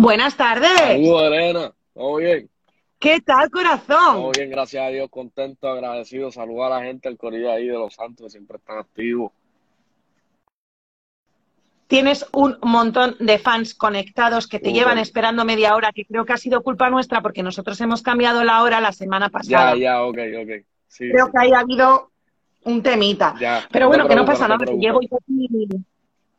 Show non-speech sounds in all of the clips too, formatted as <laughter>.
Buenas tardes. Saludos, Elena. ¿Todo bien? ¿Qué tal, corazón? Todo bien, gracias a Dios, contento, agradecido. Saludos a la gente del corrido ahí de Los Santos, que siempre están activos. Tienes un montón de fans conectados que te llevan esperando media hora, que creo que ha sido culpa nuestra porque nosotros hemos cambiado la hora la semana pasada. Ya, ya, ok, ok. Sí, Creo sí, que ahí ha habido un temita. ya. Pero bueno, que no pasa nada, que preocupes. llevo yo aquí-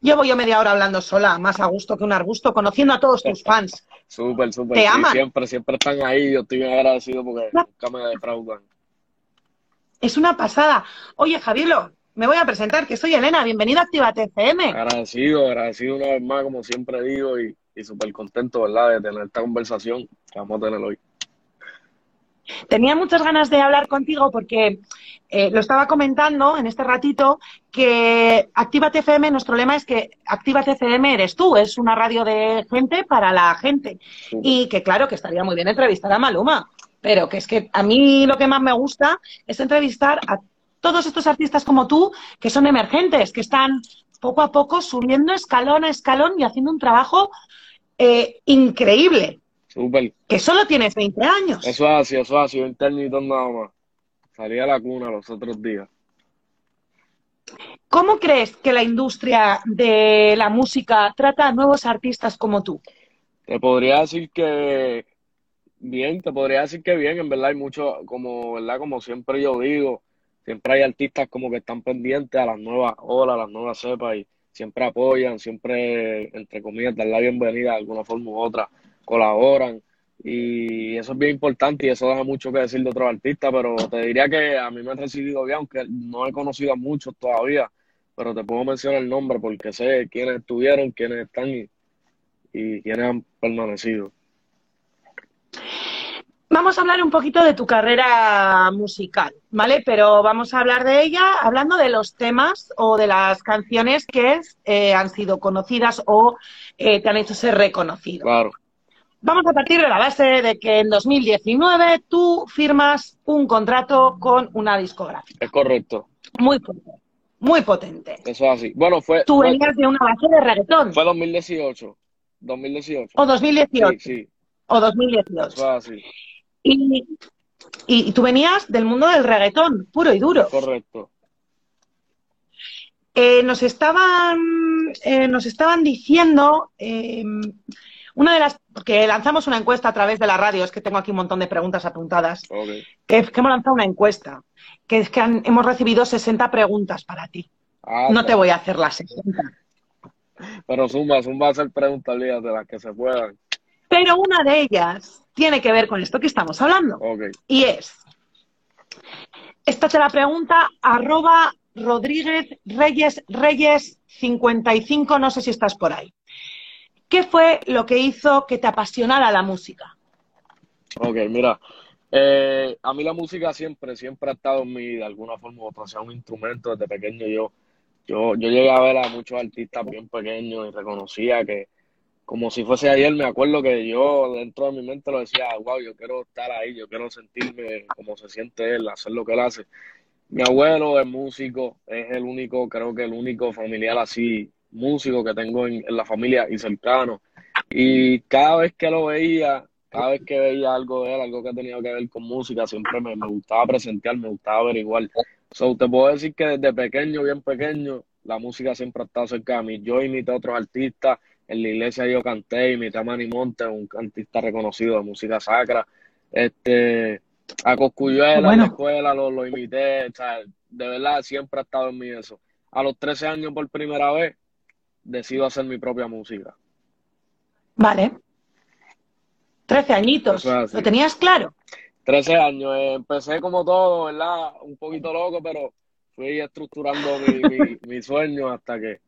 Llevo yo media hora hablando sola, más a gusto que un arbusto, conociendo a todos tus fans. Súper, súper. Te sí, aman. siempre, siempre están ahí. Yo estoy bien agradecido porque nunca me defraudan. Es una pasada. Oye, Javielo, me voy a presentar, que soy Elena. Bienvenida a Actívate FM. Agradecido, agradecido una vez más, como siempre digo, y, y súper contento, ¿verdad?, de tener esta conversación que vamos a tener hoy. Tenía muchas ganas de hablar contigo porque eh, lo estaba comentando en este ratito que Actívate FM, nuestro lema es que Actívate FM eres tú, es una radio de gente para la gente. Y que claro, que estaría muy bien entrevistar a Maluma, pero que es que a mí lo que más me gusta es entrevistar a todos estos artistas como tú que son emergentes, que están poco a poco subiendo escalón a escalón y haciendo un trabajo eh, increíble, Súper. que solo tienes 20 años. Eso es así, eso es así. Yo internito nada más. Salí a la cuna los otros días. ¿Cómo crees que la industria de la música trata a nuevos artistas como tú? Te podría decir que bien, te podría decir que bien, en verdad hay mucho, como, ¿verdad? Como siempre yo digo, siempre hay artistas como que están pendientes a las nuevas olas, a las nuevas cepas y siempre apoyan, siempre, entre comillas, dan la bienvenida de alguna forma u otra, colaboran y eso es bien importante y eso deja mucho que decir de otros artistas, pero te diría que a mí me han recibido bien, aunque no he conocido a muchos todavía, pero te puedo mencionar el nombre porque sé quiénes estuvieron, quiénes están y, y quiénes han permanecido. Vamos a hablar un poquito de tu carrera musical, ¿vale? Pero vamos a hablar de ella hablando de los temas o de las canciones que eh, han sido conocidas o eh, te han hecho ser reconocido. Claro, Vamos a partir de la base de que en 2019 tú firmas un contrato con una discográfica. es correcto, Muy potente. Muy potente. eso es así. Bueno, fue, Tú fue, venías de una base de reggaetón. fue 2018, 2018. O 2018. Sí, sí, O 2018. eso es así, Y, y- y tú venías del mundo del reggaetón, puro y duro. correcto. Eh, nos estaban, eh, nos estaban diciendo eh, una de las porque lanzamos una encuesta a través de la radio, es que tengo aquí un montón de preguntas apuntadas, Ok. que, es que hemos lanzado una encuesta, que es que han- hemos recibido 60 preguntas para ti. Ah, No te voy a hacer las 60. Pero Zumba va a hacer preguntas, olvídate, las que se puedan. Pero una de ellas tiene que ver con esto que estamos hablando. Y es, esta te la pregunta arroba Rodríguez Reyes Reyes 55, no sé si estás por ahí. ¿Qué fue lo que hizo que te apasionara la música? ok, mira. eh, a mí la música siempre, siempre ha estado en mí, de alguna forma u otra, sea un instrumento desde pequeño. Yo, yo, yo llegué a ver a muchos artistas bien pequeños y reconocía que, como si fuese ayer, me acuerdo que yo dentro de mi mente lo decía, wow, yo quiero estar ahí, yo quiero sentirme como se siente él, hacer lo que él hace. Mi abuelo es músico, es el único, creo que el único familiar así, músico que tengo en, en la familia y cercano. Y cada vez que lo veía, cada vez que veía algo de él, algo que tenía que ver con música, siempre me, me gustaba presentar, me gustaba averiguar. So, te puedo decir que desde pequeño, bien pequeño, la música siempre ha estado cerca de mí. Yo imité a otros artistas, en la iglesia yo canté, imité a Manny Montes, un artista reconocido de música sacra. Este, a Coscuyuela en Bueno. la escuela lo, lo imité, o sea, de verdad siempre ha estado en mí eso. A los 13 años por primera vez decido hacer mi propia música. Vale. 13 añitos. Es. ¿Lo tenías claro? 13 años, eh, empecé como todo, ¿verdad? Un poquito loco, pero fui estructurando mi, mi, <laughs> mi sueño hasta que,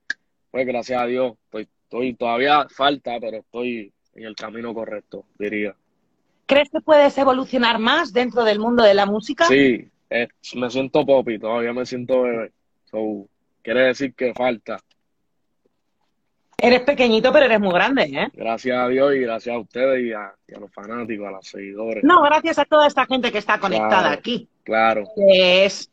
pues gracias a Dios, estoy, estoy, todavía falta, pero estoy en el camino correcto, diría. ¿Crees que puedes evolucionar más dentro del mundo de la música? Sí, eh, me siento popi, todavía me siento bebé. So, quiere decir que falta. Eres pequeño, pero eres muy grande, ¿eh? Gracias a Dios y gracias a ustedes y a, y a los fanáticos, a los seguidores. No, gracias a toda esta gente que está conectada Claro. aquí. Claro, es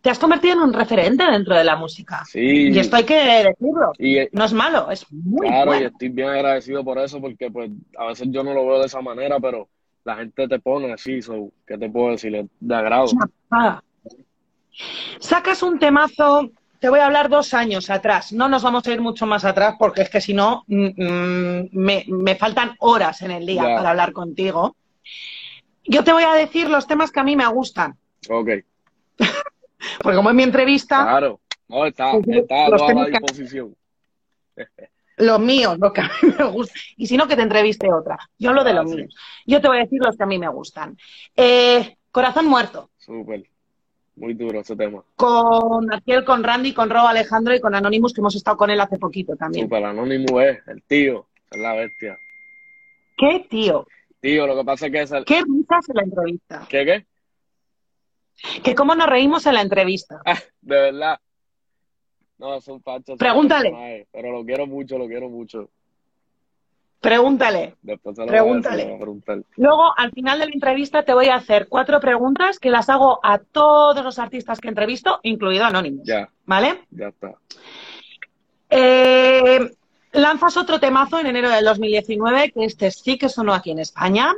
te has convertido en un referente dentro de la música. Sí. Y esto hay que decirlo. Y, eh, No es malo, es muy claro, y bueno. estoy bien agradecido por eso, porque pues a veces yo no lo veo de esa manera, pero la gente te pone así, so, ¿qué te puedo decir? De agrado. Sacas un temazo, te voy a hablar dos años atrás. No nos vamos a ir mucho más atrás porque es que si no, mm, mm, me, me faltan horas en el día para hablar contigo. Yo te voy a decir los temas que a mí me gustan, Ok, <laughs> porque como en mi entrevista, claro. No, está, Pues está a los temas la disposición. <laughs> los míos, los que a mí me gustan. Y si no, que te entreviste otra. Yo hablo de Ah, los sí. míos. Yo te voy a decir los que a mí me gustan. Eh, Corazón Muerto, Súper. Muy duro ese tema. con Ariel, con Randy, con Rob Alejandro y con Anonymous, que hemos estado con él hace poquito también. Súper. Anónimo es el tío, es la bestia. ¿Qué tío? Tío, lo que pasa es que es el... ¿Qué risas en la entrevista? ¿Qué, qué? Que cómo nos reímos en la entrevista. Ah, de verdad. No, son fachos. Pregúntale. Pero lo quiero mucho, lo quiero mucho. Pregúntale. Después se lo Pregúntale. le voy a preguntar. Luego, al final de la entrevista, te voy a hacer cuatro preguntas que las hago a todos los artistas que entrevisto, incluido Anonymous. Ya, ¿Vale? ya está. Eh, lanzas otro temazo en enero del 2019, que este sí que sonó aquí en España.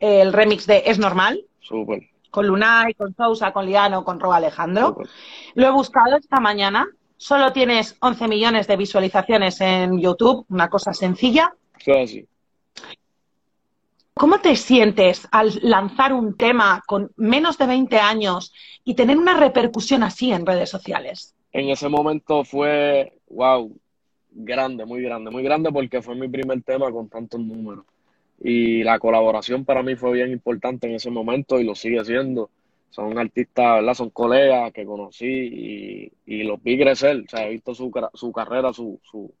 El remix de Es Normal, Súper, con Lunay, con Sousa, con Liano, con Rob Alejandro. súper. Lo he buscado esta mañana. Solo tienes 11 millones de visualizaciones en YouTube, una cosa sencilla. Eso es así. ¿Cómo te sientes al lanzar un tema con menos de 20 años y tener una repercusión así en redes sociales? En ese momento fue, wow, grande, muy grande, muy grande porque fue mi primer tema con tantos números. Y la colaboración para mí fue bien importante en ese momento y lo sigue siendo. Son artistas, ¿verdad? Son colegas que conocí y, y los vi crecer. O sea, he visto su, su carrera, su, su,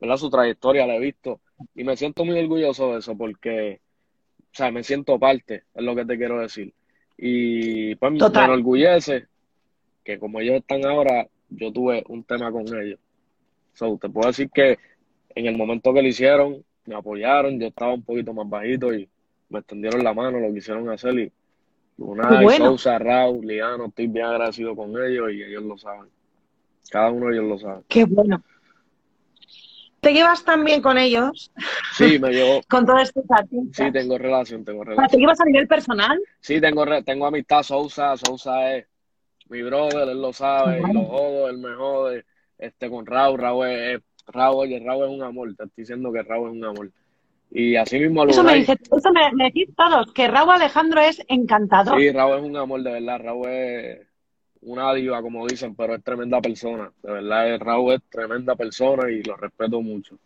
¿verdad? Su trayectoria, la he visto. Y me siento muy orgulloso de eso porque, o sea, me siento parte, es lo que te quiero decir. Y pues me enorgullece que como ellos están ahora, yo tuve un tema con ellos. So, te puedo decir que en el momento que lo hicieron, me apoyaron, yo estaba un poquito más bajito y me extendieron la mano, lo quisieron hacer y Qué bueno. Sousa, Raúl, Liano, estoy bien agradecido con ellos y ellos lo saben. Cada uno de ellos lo sabe. Qué bueno. ¿Te llevas tan bien con ellos, Sí, me llevo, <laughs> con todos estos artistas? sí, tengo relación, tengo sea, ¿Te relación. llevas a nivel personal? Sí, tengo, re- tengo amistad, Sousa, Sousa es mi brother, él lo sabe, y lo jodo, él me jode, este, con Raúl, Raúl es, Raúl, oye, Raúl es un amor, te estoy diciendo que Raúl es un amor. Y así mismo Eso me, dice, eso me, me decís todos, que Raúl Alejandro es encantador. sí, Raúl es un amor, de verdad, Raúl es una diva, como dicen, pero es tremenda persona, de verdad, Raúl es tremenda persona y lo respeto mucho.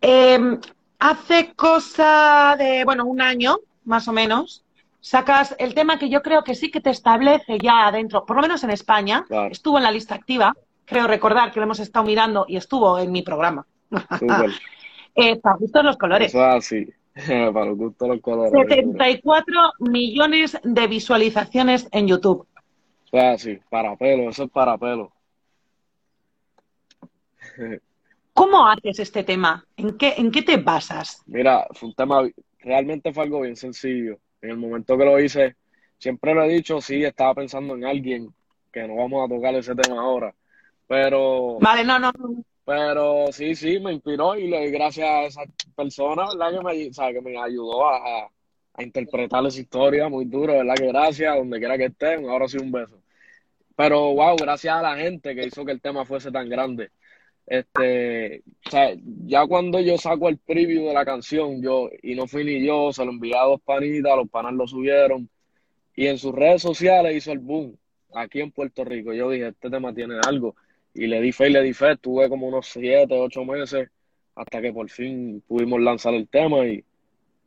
Eh, hace cosa de, bueno, un año, más o menos, sacas el tema que yo creo que sí que te establece ya adentro, por lo menos en España, Claro. estuvo en la lista activa, creo recordar que lo hemos estado mirando y estuvo en mi programa. <laughs> Eh, para gustos los colores. eso es así, <laughs> para los gustos los colores. 74 millones de visualizaciones en YouTube. Es así, para pelo, eso es para pelo. ¿Cómo haces este tema? ¿En qué, en qué te basas? Mira, fue un tema, realmente fue algo bien sencillo. En el momento que lo hice, siempre lo he dicho, sí, estaba pensando en alguien, que no vamos a tocar ese tema ahora, pero, Vale, no, no, no. Pero sí, sí, me inspiró y le gracias a esa persona, ¿verdad? Que me, o sea, que me ayudó a, a, a interpretar esa historia muy duro, ¿verdad? Que gracias, donde quiera que estén, ahora sí un beso. Pero, wow, gracias a la gente que hizo que el tema fuese tan grande. Este, o sea, ya cuando yo saco el preview de la canción, yo, y no fui ni yo, se lo envié a dos panitas, los panas lo subieron, y en sus redes sociales hizo el boom, aquí en Puerto Rico. Yo dije, este tema tiene algo, y le di fe y le di fe, tuve como unos siete, ocho meses, hasta que por fin pudimos lanzar el tema, y,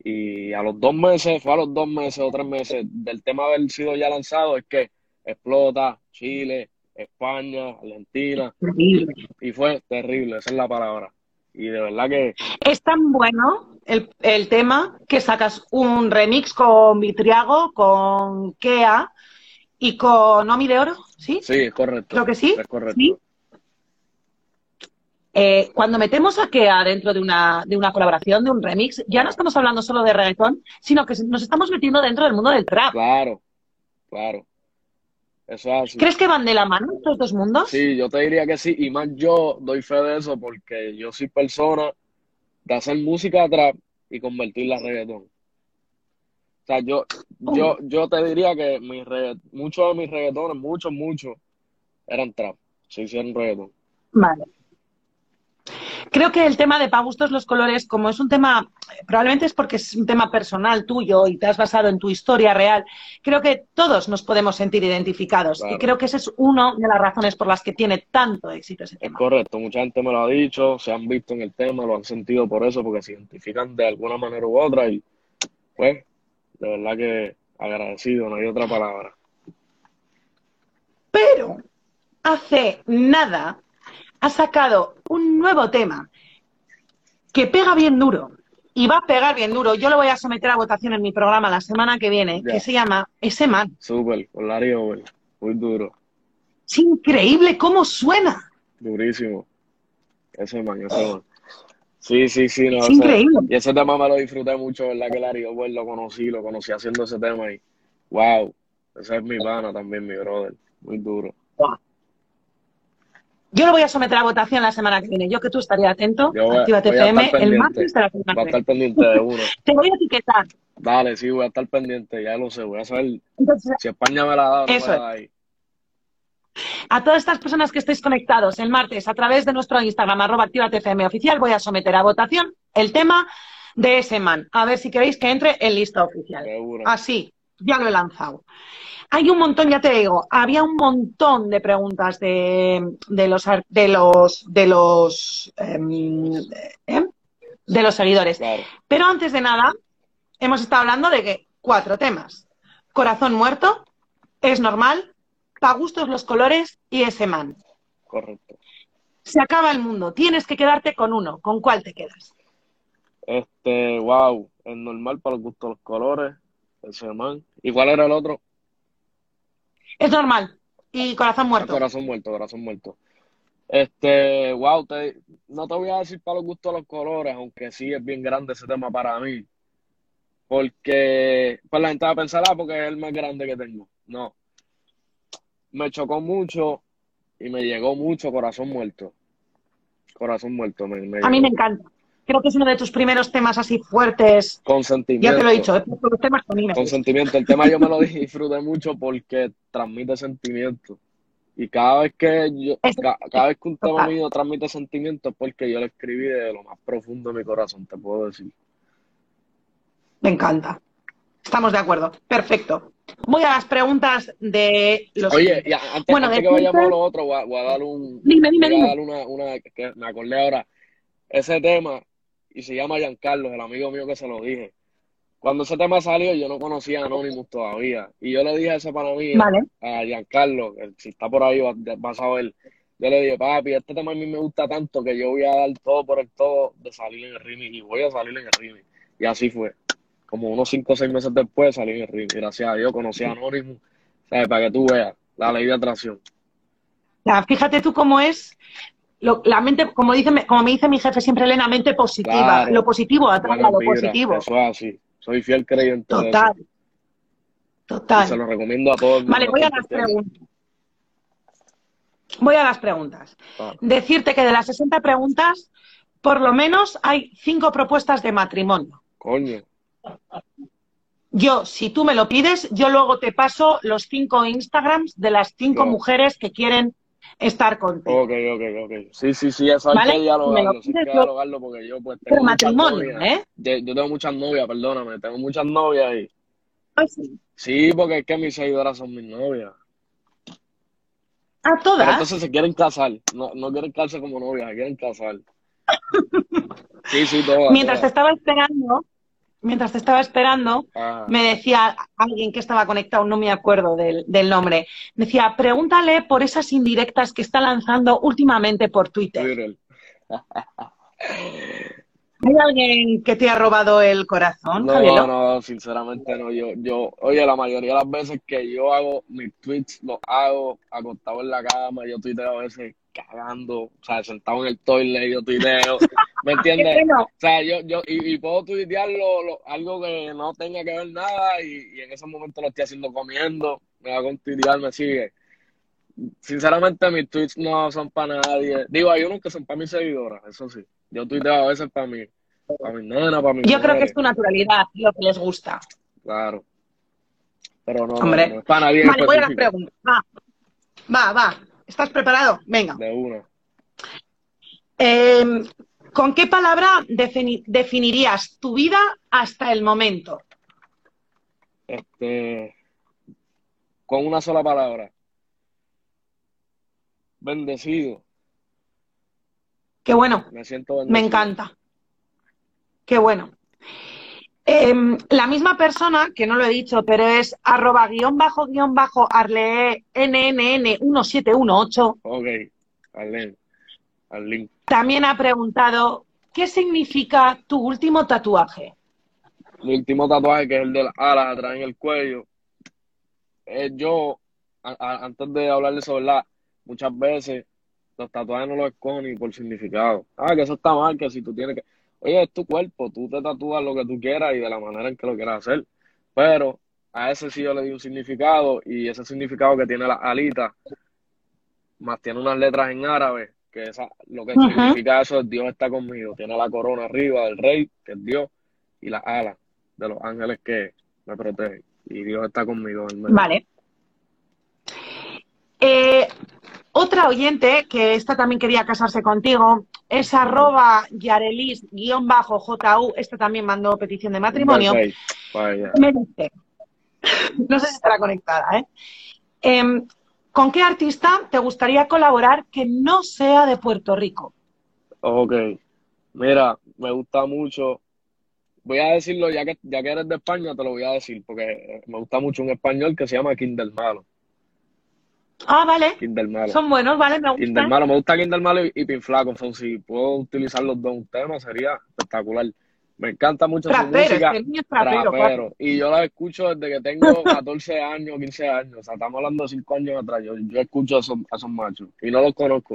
y a los dos meses, fue a los dos meses o tres meses del tema haber sido ya lanzado, es que explota Chile, España, Argentina, Increíble. y fue terrible, esa es la palabra. Y de verdad que Es tan bueno el, el tema que sacas un remix con Vitriago, con Kea y con Omi de Oro, ¿sí? sí, es correcto. Creo que sí. Es correcto. ¿Sí? Eh, cuando metemos a Kea dentro de una, de una colaboración, de un remix, ya no estamos hablando solo de reggaetón, sino que nos estamos metiendo dentro del mundo del trap. Claro, claro. Eso es así. ¿Crees que van de la mano estos dos mundos? Sí, yo te diría que sí, y más yo doy fe de eso porque yo soy persona de hacer música trap y convertirla en reggaetón. O sea, yo, yo, yo te diría que mis muchos de mis reggaetones, muchos, muchos, eran trap, se hicieron reggaetón. Vale. Creo que el tema de Pa' gustos los colores, como es un tema, probablemente es porque es un tema personal tuyo y te has basado en tu historia real, creo que todos nos podemos sentir identificados. Claro. Y creo que esa es una de las razones por las que tiene tanto éxito ese Es tema. correcto, mucha gente me lo ha dicho, se han visto en el tema, lo han sentido por eso, porque se identifican de alguna manera u otra y pues, de verdad que agradecido, no hay otra palabra. Pero hace nada ha sacado un nuevo tema que pega bien duro y va a pegar bien duro. Yo lo voy a someter a votación en mi programa la semana que viene, que se llama Ese Man. Súper, con Larry Over, muy duro, Es increíble cómo suena. durísimo. Ese man, ese man. Sí, sí, sí, no, Es increíble. Y ese tema me lo disfruté mucho, ¿verdad? Que Larry Over lo conocí, lo conocí haciendo ese tema y wow, ese es mi pana también, mi brother, muy duro. Yo lo voy a someter a votación la semana que viene. Yo que tú estaría atento. Yo voy a- Actívate voy a FM estar el martes de la semana Va a estar pendiente de uno. <laughs> Te voy a etiquetar. Dale, sí, voy a estar pendiente, ya lo sé, voy a saber Entonces, si España me la da o no Eso me es. la da ahí. a todas estas personas que estéis conectados el martes a través de nuestro Instagram, arroba Actívate FM oficial, voy a someter a votación el tema de ese man. A ver si queréis que entre en lista oficial. Seguro. Así, ya lo he lanzado. Hay un montón, ya te digo, había un montón de preguntas de, de los de los de los em, ¿eh? de los seguidores. Pero antes de nada, hemos estado hablando de que cuatro temas. Corazón muerto, es normal, pa' gustos los colores y ese man. correcto. Se acaba el mundo, tienes que quedarte con uno. ¿Con cuál te quedas? Este, wow, es normal para los gustos los colores, ese man. ¿Y cuál era el otro? Es normal. Y corazón muerto. Corazón muerto, corazón muerto. Este, wow, te, no te voy a decir para los gustos los colores, aunque sí es bien grande ese tema para mí. Porque, pues la gente va a pensar, ah, porque es el más grande que tengo. No. Me chocó mucho y me llegó mucho Corazón Muerto. Corazón Muerto, me, me A mí me encanta. Creo que es uno de tus primeros temas así fuertes. Con Ya te lo he dicho, puesto los temas con mí me Con gusta. sentimiento. El tema yo me lo disfruté mucho porque transmite sentimiento. Y cada vez que yo, cada vez que un tema total. mío transmite sentimiento es porque yo lo escribí de lo más profundo de mi corazón, te puedo decir. Me encanta. Estamos de acuerdo. Perfecto. Voy a las preguntas de los. Oye, y antes, Bueno, antes que vayamos a lo otro, voy a, voy a dar un, Dime, dime, voy a dime. dar una, una que me acordé ahora. Ese tema, y se llama Giancarlo, el amigo mío que se lo dije. Cuando ese tema salió, yo no conocía a Anonymous todavía. Y yo le dije a ese para mí, Vale. a Giancarlo, que si está por ahí va- vas a ver. Yo le dije, papi, este tema a mí me gusta tanto que yo voy a dar todo por el todo de salir en el remix y voy a salir en el remix. Y así fue. Como unos 5 o 6 meses después salí en el remix. Gracias a Dios conocí a Anonymous, ¿sabes? Para que tú veas la ley de atracción. Ya, fíjate tú cómo es lo- la mente, como dice, como me dice mi jefe siempre, Elena, mente positiva. Claro. Lo positivo atrae a lo positivo. Eso es así. Soy fiel creyente de Total. Y se Total. lo recomiendo a todo el mundo. Vale, voy a las preguntas. Voy a las preguntas. Ah, Decirte que de las 60 preguntas, por lo menos hay cinco propuestas de matrimonio. coño. Yo, si tú me lo pides, yo luego te paso los cinco Instagrams de las cinco mujeres que quieren estar contigo. Ok, ok, ok. Sí, sí, sí, eso hay Vale, que dialogarlo. Hay que dialogarlo porque yo pues Pero tengo muchas matrimonio, novias. ¿eh? Yo, yo tengo muchas novias, perdóname. Tengo muchas novias y... Ay, sí. Sí, porque es que mis seguidoras son mis novias. A Pero todas. entonces se quieren casar. No, no quieren casarse como novias, se quieren casar. <laughs> Sí, sí, todas. Mientras te estaba esperando, mientras te estaba esperando, Ajá. me decía alguien que estaba conectado, no me acuerdo del, del nombre, me decía, pregúntale por esas indirectas que está lanzando últimamente por Twitter. Twitter. <laughs> ¿Hay alguien que te ha robado el corazón, No, Javier? no, sinceramente no. Yo, yo, oye, la mayoría de las veces que yo hago mis tweets, los hago acostado en la cama, yo tuiteo a veces cagando, o sea, sentado en el toilet, yo tuiteo, <laughs> ¿me entiendes? Bueno, O sea, yo, yo, y, y puedo tuitear lo- lo- algo que no tenga que ver nada y, y en ese momento lo estoy haciendo comiendo, me va con tuitear, me sigue. sinceramente mis tweets no son para nadie. Digo, hay unos que son para mis seguidoras, eso sí. Yo tuiteo a veces para mí, para mi nena, para mi Yo creo que es tu naturalidad, lo que les gusta. Claro. Pero no, Hombre. no, no es para nadie. Vale, voy a las específico. preguntas. Va, va, va. ¿Estás preparado? Venga. De una. Eh, ¿Con qué palabra defini- definirías tu vida hasta el momento? Este, con una sola palabra. Bendecido. Qué bueno, Me siento bendecido. me encanta. Qué bueno. Eh, la misma persona, que no lo he dicho, pero es arroba guion bajo guion bajo arlee nnn 1718, Ok, Arlen, Arlene. también ha preguntado ¿qué significa tu último tatuaje? Mi último tatuaje, que es el de las alas atrás en el cuello. Eh, yo, a- a- antes de hablar de eso, ¿verdad? Muchas veces los tatuajes no los escojo ni por significado. Ah, que eso está mal, que si tú tienes que... Oye, es tu cuerpo, tú te tatúas lo que tú quieras y de la manera en que lo quieras hacer. Pero a ese sí yo le di un significado y ese significado que tiene las alitas, más tiene unas letras en árabe, que esa, lo que significa eso es Dios está conmigo. Tiene la corona arriba del rey, que es Dios, y las alas de los ángeles que me protegen. Y Dios está conmigo. Vale. Eh, otra oyente, que esta también quería casarse contigo, es arroba yarelis-ju, esta también mandó petición de matrimonio. Me dice, no sé si estará conectada, ¿eh? Em, ¿Con qué artista te gustaría colaborar que no sea de Puerto Rico? Ok. Mira, me gusta mucho. Voy a decirlo, ya que, ya que eres de España, te lo voy a decir, porque me gusta mucho un español que se llama Kindle Malo. Ah, vale. Kindle Malo. Son buenos, vale, me Kindle gustan. Malo, me gusta Kindle Malo y, y Pin Flaco. So, si puedo utilizar los dos en un tema, sería espectacular. Me encanta mucho su música. este niño es trapero, Trapero. Y yo la escucho desde que tengo <laughs> 14 años, 15 años. O sea, estamos hablando de 5 años atrás. Yo, yo escucho a esos, a esos machos y no los conozco.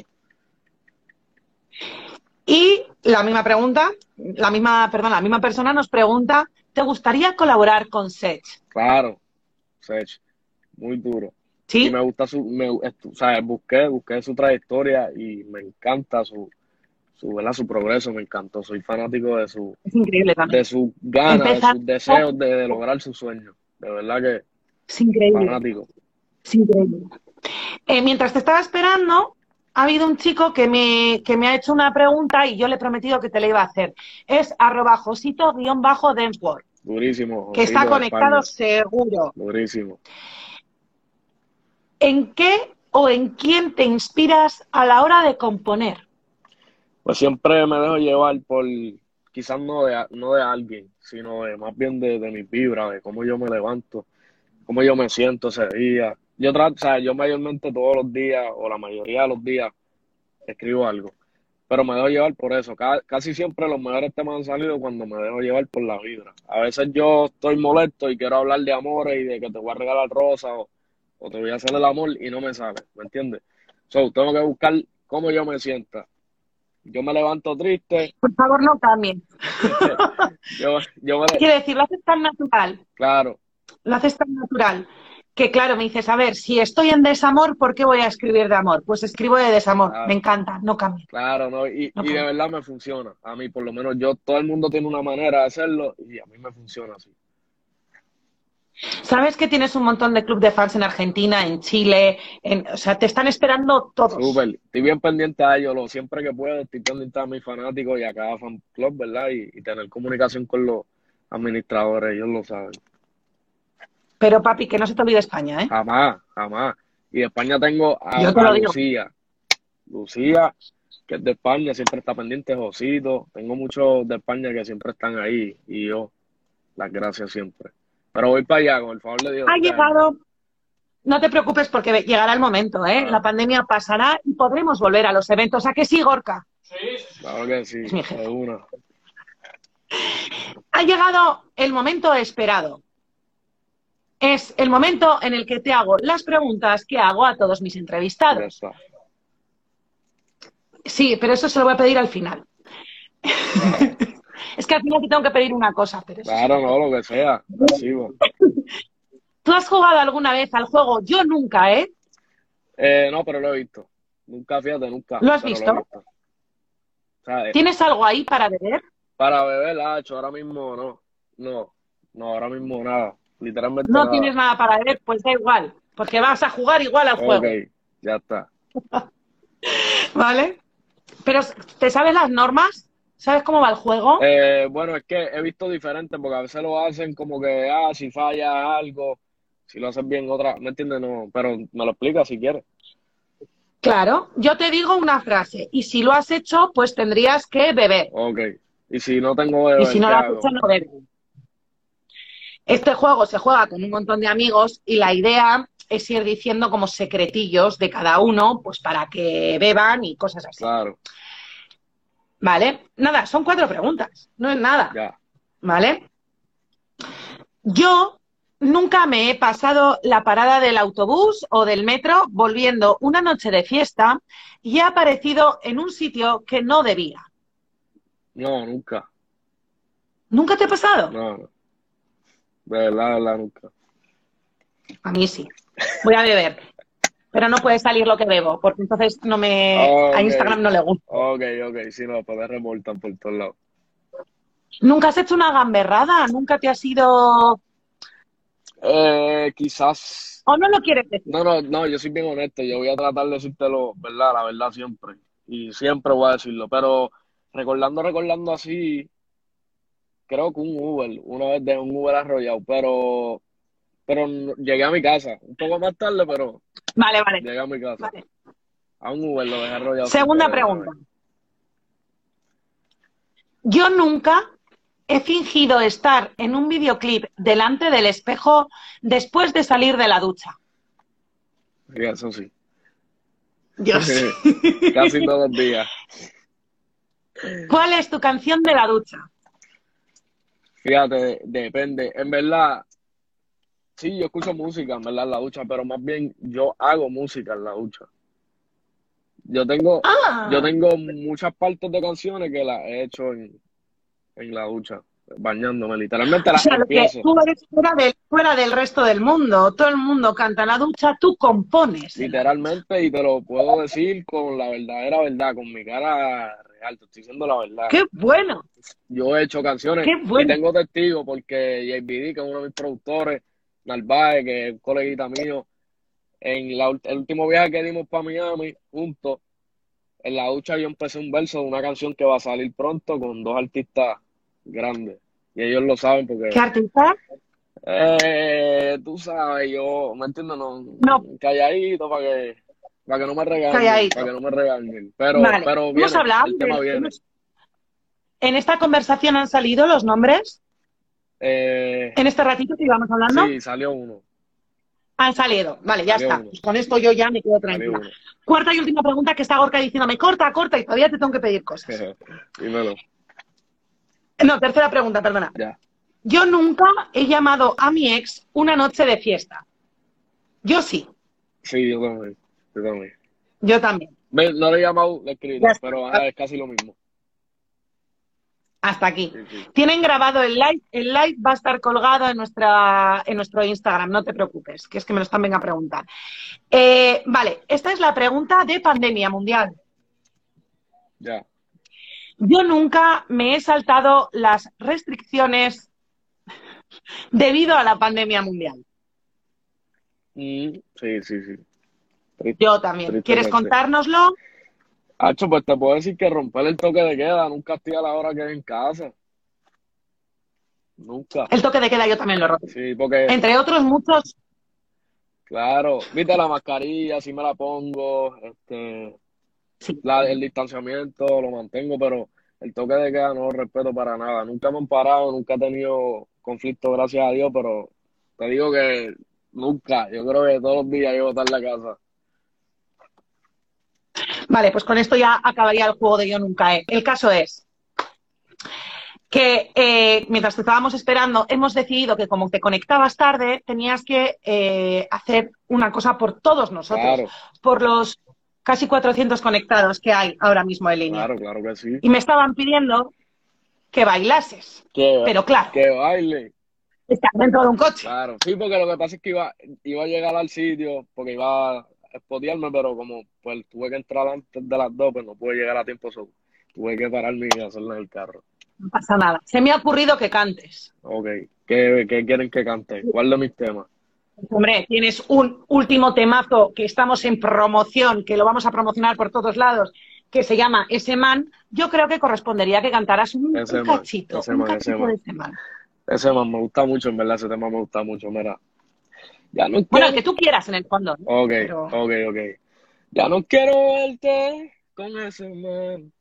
Y la misma pregunta, la misma, perdón, la misma persona nos pregunta, ¿te gustaría colaborar con Sech? Claro, Sech, muy duro. Y ¿Sí? me gusta su, me, o sea, busqué, busqué su trayectoria y me encanta su, su, ¿verdad? su progreso, me encantó. Soy fanático de su, Es increíble también. de sus ganas, de sus deseos de, de lograr sus sueños. De verdad que Es increíble. fanático. Es increíble. Eh, mientras te estaba esperando, ha habido un chico que me, que me ha hecho una pregunta y yo le he prometido que te la iba a hacer. Es arroba josito-densworld, Durísimo. que está conectado seguro. Durísimo. ¿En qué o en quién te inspiras a la hora de componer? Pues siempre me dejo llevar por, quizás no de, no de alguien, sino de, más bien de, de mis vibras, de cómo yo me levanto, cómo yo me siento ese día. Yo trato, o sea, yo mayormente todos los días, o la mayoría de los días, escribo algo. Pero me dejo llevar por eso. Ca- casi siempre los mejores temas han salido cuando me dejo llevar por la vibra. A veces yo estoy molesto y quiero hablar de amores y de que te voy a regalar rosa o, o te voy a hacer el amor y no me sale, ¿me entiendes? So, tengo que buscar cómo yo me sienta. Yo me levanto triste, Por favor, no cambien. <laughs> yo, yo me, Quiere decir, lo haces tan natural, claro, lo haces tan natural, que claro, me dices, a ver, si estoy en desamor, ¿por qué voy a escribir de amor? Pues escribo de desamor, Claro. me encanta, no cambia. claro, ¿no? Y, No y de verdad me funciona. A mí, por lo menos, yo, todo el mundo tiene una manera de hacerlo y a mí me funciona así. Sabes que tienes un montón de club de fans en Argentina, en Chile, en, o sea, te están esperando todos. Súper, estoy bien pendiente a ellos, lo, siempre que puedo, estoy pendiente a mis fanáticos y a cada fan club, ¿verdad? Y, y tener comunicación con los administradores, ellos lo saben. Pero papi, que no se te olvide España, ¿eh? Jamás, jamás. Y de España tengo a, Yo te a lo digo. Lucía. Lucía, que es de España, siempre está pendiente, Josito. Tengo muchos de España que siempre están ahí y yo, las gracias siempre. Pero voy para allá, con el favor de Dios. Ha llegado, no te preocupes porque llegará el momento, ¿eh? Ah. La pandemia pasará y podremos volver a los eventos. ¿A que sí, Gorka? Claro que sí, Es mi jefe. Ha llegado el momento esperado. Es el momento en el que te hago las preguntas que hago a todos mis entrevistados. Sí, pero eso se lo voy a pedir al final. <laughs> es que al final te tengo que pedir una cosa, pero. Claro, no, lo que sea. <laughs> ¿Tú has jugado alguna vez al juego? Yo nunca, ¿eh? Eh, no, pero lo he visto. Nunca, fíjate, nunca. ¿Lo has visto? he visto. O sea, eh, ¿Tienes algo ahí para beber? para beber, Hacho, ahora mismo no. No, no, ahora mismo nada. Literalmente No nada. tienes nada para beber, pues da igual, porque vas a jugar igual al juego, Ok, ya está. <laughs> ¿vale? Pero, ¿te sabes las normas? ¿Sabes cómo va el juego? Eh, bueno, es que he visto diferentes porque a veces lo hacen como que, ah, si falla algo, si lo haces bien otra, ¿me entiendes? No, pero me lo explica si quieres. Claro, yo te digo una frase, y si lo has hecho, pues tendrías que beber. Ok. Y si no tengo beber, Y si no ¿qué lo has hecho, no bebes. Este juego se juega con un montón de amigos y la idea es ir diciendo como secretillos de cada uno, pues para que beban y cosas así. Claro, ¿Vale? Nada, son cuatro preguntas, no es nada. ya. ¿Vale? Yo nunca me he pasado la parada del autobús o del metro volviendo una noche de fiesta y he aparecido en un sitio que no debía. No, nunca. ¿Nunca te ha pasado? No, no. De verdad, de verdad, nunca. A mí sí. Voy a beber. Pero no puede salir lo que bebo, porque entonces no me a Instagram no le gusta. Ok, ok, si no, pues me remontan por todos lados. ¿Nunca has hecho una gamberrada? ¿Nunca te has ido Eh, quizás. o no lo quieres decir? No, no, no, yo soy bien honesto. Yo voy a tratar de decírtelo, ¿verdad? La verdad siempre. Y siempre voy a decirlo. Pero recordando, recordando así, creo que un Uber, una vez de un Uber arrollado, pero, pero llegué a mi casa. Un poco más tarde, pero Vale, vale. llegué a mi casa. vale. A un Uber lo dejé arrollado. Segunda pregunta. Yo nunca he fingido estar en un videoclip delante del espejo después de salir de la ducha. Sí, eso sí. Dios. <laughs> Casi todos los días. ¿Cuál es tu canción de la ducha? Fíjate, depende. En verdad, sí, yo escucho música, en verdad, en la ducha, pero más bien yo hago música en la ducha. Yo tengo, Ah, yo tengo muchas partes de canciones que las he hecho en, en la ducha, bañándome, literalmente o las sea, lo que tú eres fuera del, fuera del resto del mundo. Todo el mundo canta en la ducha, tú compones. Literalmente, y te lo puedo decir con la verdadera verdad, con mi cara real, te estoy diciendo la verdad. ¡Qué bueno! Yo he hecho canciones ¡Qué bueno! y tengo testigos porque JBD, que es uno de mis productores, Narváez, que es un coleguita mío, en la el último viaje que dimos para Miami, juntos, en la ducha yo empecé un verso de una canción que va a salir pronto con dos artistas grandes. Y ellos lo saben porque, ¿Qué artista? eh, tú sabes, yo, ¿me entiendes? No, No. calladito para que, para que no me regañen, Calladito. para que no me regañen. Pero, Vale. pero Hemos viene, hablado el tema de- viene. hemos- En esta conversación han salido los nombres. Eh, En este ratito que íbamos hablando. sí, salió uno, Han salido. Vale, ya Salió está. Pues con esto yo ya me quedo tranquila. Cuarta y última pregunta que está Gorka diciéndome, corta, corta, y todavía te tengo que pedir cosas. <laughs> Dímelo, No, tercera pregunta, perdona. ya. Yo nunca he llamado a mi ex una noche de fiesta. Yo sí, Sí, yo también. Yo también. yo también. No le he llamado, le he escrito, Ya está. pero ah, es casi lo mismo. Hasta aquí. Sí, sí. Tienen grabado el live. El live va a estar colgado en, nuestra, en nuestro Instagram, no te preocupes, que es que me lo están venga a preguntar. Eh, vale, esta es la pregunta de pandemia mundial. Ya. Yo nunca me he saltado las restricciones <laughs> debido a la pandemia mundial. Mm, sí, sí, sí. Yo también. ¿Quieres contárnoslo? Hacho, pues te puedo decir que romper el toque de queda nunca estoy a la hora que es en casa. Nunca. El toque de queda yo también lo roto. Sí, porque, Entre otros muchos, claro, viste la mascarilla, si me la pongo, este, sí. la- el distanciamiento lo mantengo, pero el toque de queda no lo respeto para nada. Nunca me han parado, nunca he tenido conflicto, gracias a Dios, pero te digo que nunca. Yo creo que todos los días llevo a estar en la casa. Vale, pues con esto ya acabaría el juego de yo nunca he. El caso es que eh, mientras te estábamos esperando, hemos decidido que como te conectabas tarde, tenías que eh, hacer una cosa por todos nosotros, Claro, por los casi 400 conectados que hay ahora mismo en línea. claro, claro que sí. Y me estaban pidiendo que bailases, Que, pero claro, que baile. estás dentro de un coche. Claro, sí, porque lo que pasa es que iba, iba a llegar al sitio, porque iba, spotearme, pero como pues tuve que entrar antes de las dos, pues no pude llegar a tiempo, so, tuve que pararme y hacerlo en el carro. No pasa nada. Se me ha ocurrido que cantes. Ok, ¿qué, qué quieren que cante? ¿Cuál de mis temas? Hombre, tienes un último temazo que estamos en promoción, que lo vamos a promocionar por todos lados, que se llama Ese Man. Yo creo que correspondería que cantaras un, Ese un man, cachito, ese un man, ese cachito man. de ese man. Ese tema me gusta mucho, en verdad, ese tema me gusta mucho, mira. Ya no Bueno, el que tú quieras en el fondo. ¿no? Ok, Pero- ok, ok. Ya no quiero verte con ese man.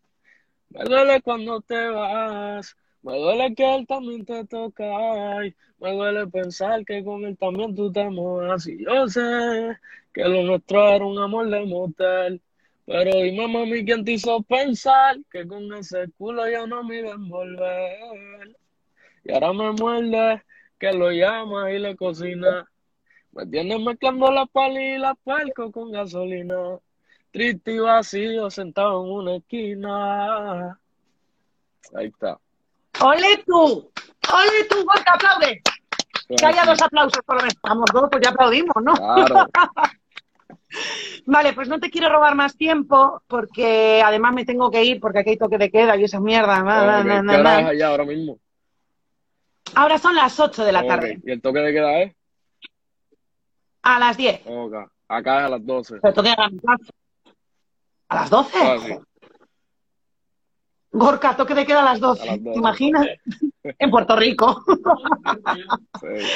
Me duele cuando te vas. Me duele que él también te toca. Ay, me duele pensar que con él también tú te mojas. Y yo sé que lo nuestro era un amor de motel. Pero dime, mami, ¿quién te hizo pensar que con ese culo ya no me iba a envolver? Y ahora me muerde que lo llama y le cocina. Me tienes mezclando la pala y la puerco con gasolina. Triste y vacío, sentado en una esquina. Ahí está. ¡Ole tú! ¡Ole tú, Gorka, aplaude! Que haya dos aplausos por lo menos. Vamos, dos, pues ya aplaudimos, ¿no? Claro. <laughs> Vale, pues no te quiero robar más tiempo porque además me tengo que ir porque aquí hay toque de queda y esa mierda. na, na, Ok, na, ¿Qué ahora mismo? Ahora son las 8 de la tarde, ¿Y el toque de queda es? A las 10. Ok. Acá es a las 12. Pero toque de la mitad. ¿A las 12? Ah, sí. Gorka, toque de queda a las 12. A las 12. ¿Te imaginas? <laughs> en Puerto Rico. Sí.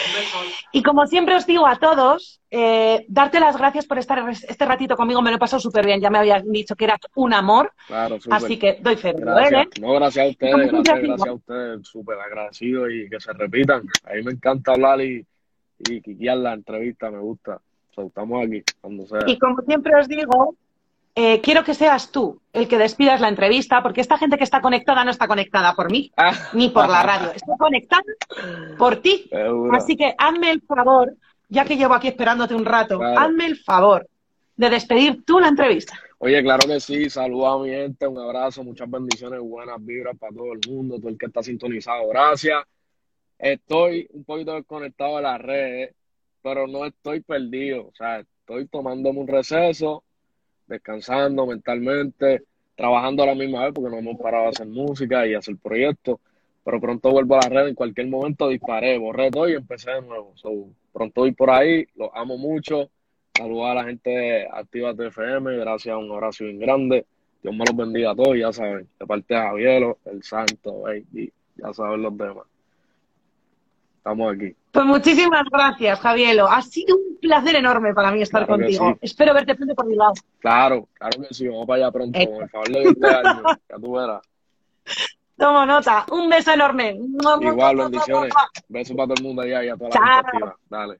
Y como siempre os digo a todos, eh, darte las gracias por estar este ratito conmigo. Me lo he pasado súper bien. Ya me habías dicho que eras un amor. Claro, súper. Así que doy fe Gracias. ¿eh? No, gracias a ustedes, gracias, gracias a ustedes, súper agradecido y que se repitan. A mí me encanta hablar y, y quiquear la entrevista, me gusta. So, estamos aquí, cuando sea. Y como siempre os digo, eh, quiero que seas tú el que despidas la entrevista, porque esta gente que está conectada no está conectada por mí Ah, ni por la radio, está conectada por ti. Así que hazme el favor, ya que llevo aquí esperándote un rato, Claro. hazme el favor de despedir tú la entrevista. Oye, claro que sí, saludos a mi gente, un abrazo, muchas bendiciones, buenas vibras para todo el mundo, todo el que está sintonizado, gracias. Estoy un poquito desconectado de las redes, pero no estoy perdido, o sea, estoy tomándome un receso, descansando mentalmente, trabajando a la misma vez porque no hemos parado de hacer música y hacer proyectos, pero pronto vuelvo a la red, en cualquier momento disparé, borré todo y empecé de nuevo. So, pronto voy por ahí, los amo mucho. Saludos a la gente de Activa TFM, gracias, un abrazo bien grande. Dios me los bendiga a todos, ya saben, de parte de Javiero, el Santo, baby, ya saben los demás. Estamos aquí. Pues muchísimas gracias, Javielo. Ha sido un placer enorme para mí estar Claro contigo. sí. Espero verte pronto por mi lado. Claro, claro que sí, vamos para allá pronto, Eh. con el favor de este año, <laughs> ya tú verás. Tomo nota. Un beso enorme. Igual, bendiciones. Besos para todo el mundo allá y a toda la gente. Dale.